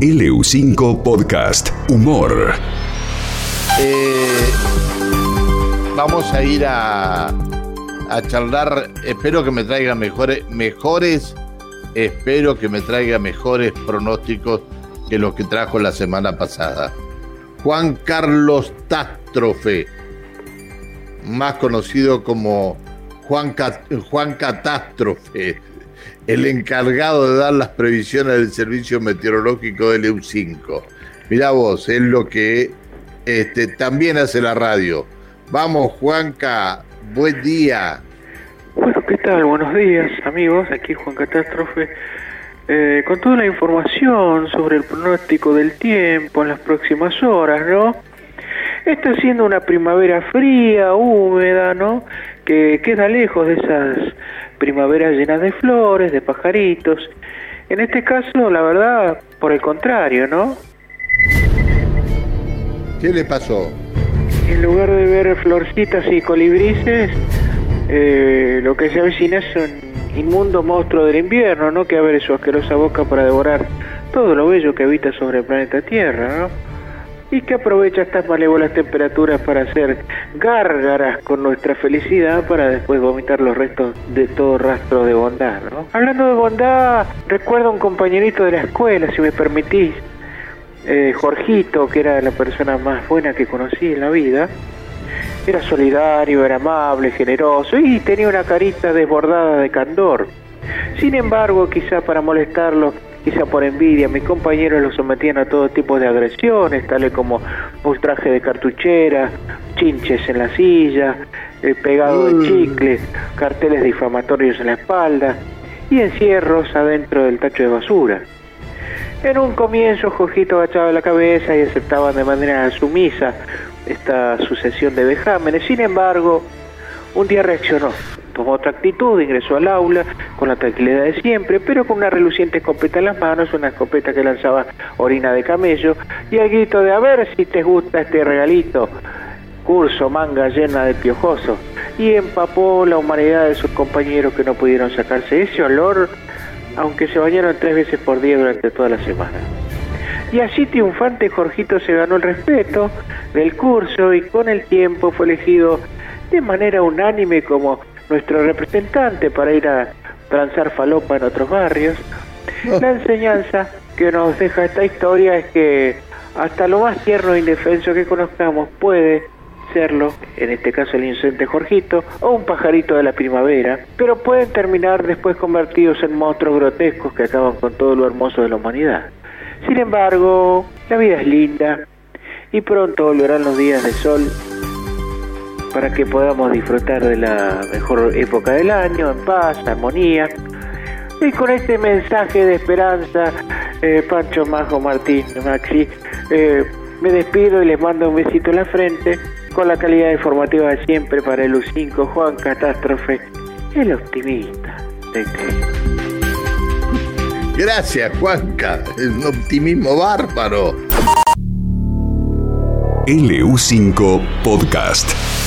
LU5 Podcast Humor. Eh, vamos a ir a, a charlar. Espero que me traiga mejores, mejores, espero que me traiga mejores pronósticos que los que trajo la semana pasada. Juan Carlos Tástrofe, más conocido como Juan, Juan Catástrofe, el encargado de dar las previsiones del Servicio Meteorológico del EU5. Mirá vos, es lo que este, también hace la radio. Vamos, Juanca, buen día. Bueno, ¿qué tal? Buenos días, amigos. Aquí Juan Catástrofe. Eh, con toda la información sobre el pronóstico del tiempo en las próximas horas, ¿no? Está siendo una primavera fría, húmeda, ¿no? Que queda lejos de esas primaveras llenas de flores, de pajaritos. En este caso, la verdad, por el contrario, ¿no? ¿Qué le pasó? En lugar de ver florcitas y colibrises, eh, lo que se avecina es un inmundo monstruo del invierno, ¿no? Que abre su asquerosa boca para devorar todo lo bello que habita sobre el planeta Tierra, ¿no? Y que aprovecha estas malévolas temperaturas para hacer gárgaras con nuestra felicidad para después vomitar los restos de todo rastro de bondad, ¿no? Hablando de bondad, recuerdo a un compañerito de la escuela, si me permitís, eh, Jorgito, que era la persona más buena que conocí en la vida, era solidario, era amable, generoso y tenía una carita desbordada de candor. Sin embargo, quizá para molestarlo, quizá por envidia, mis compañeros lo sometían a todo tipo de agresiones, tales como ultraje de cartuchera, chinches en la silla, eh, pegado de chicles, carteles difamatorios en la espalda y encierros adentro del tacho de basura. En un comienzo, Jorgito agachaba la cabeza y aceptaba de manera sumisa esta sucesión de vejámenes. Sin embargo, un día reaccionó, tomó otra actitud, ingresó al aula con la tranquilidad de siempre, pero con una reluciente escopeta en las manos, una escopeta que lanzaba orina de camello, y el grito de a ver si te gusta este regalito, curso, manga llena de piojosos, y empapó la humanidad de sus compañeros que no pudieron sacarse ese olor, aunque se bañaron tres veces por día durante toda la semana. Y así triunfante Jorgito se ganó el respeto del curso y con el tiempo fue elegido de manera unánime como nuestro representante para ir a transar falopa en otros barrios. La enseñanza que nos deja esta historia es que hasta lo más tierno e indefenso que conozcamos puede serlo, en este caso el inocente Jorgito, o un pajarito de la primavera, pero pueden terminar después convertidos en monstruos grotescos que acaban con todo lo hermoso de la humanidad. Sin embargo, la vida es linda y pronto volverán los días de sol para que podamos disfrutar de la mejor época del año, en paz, armonía. Y con este mensaje de esperanza, eh, Pancho Majo Martín Maxi, eh, me despido y les mando un besito en la frente con la calidad informativa de siempre para el U5 Juan Catástrofe, el optimista de que Gracias, Juanca. Es un optimismo bárbaro. LU5 Podcast.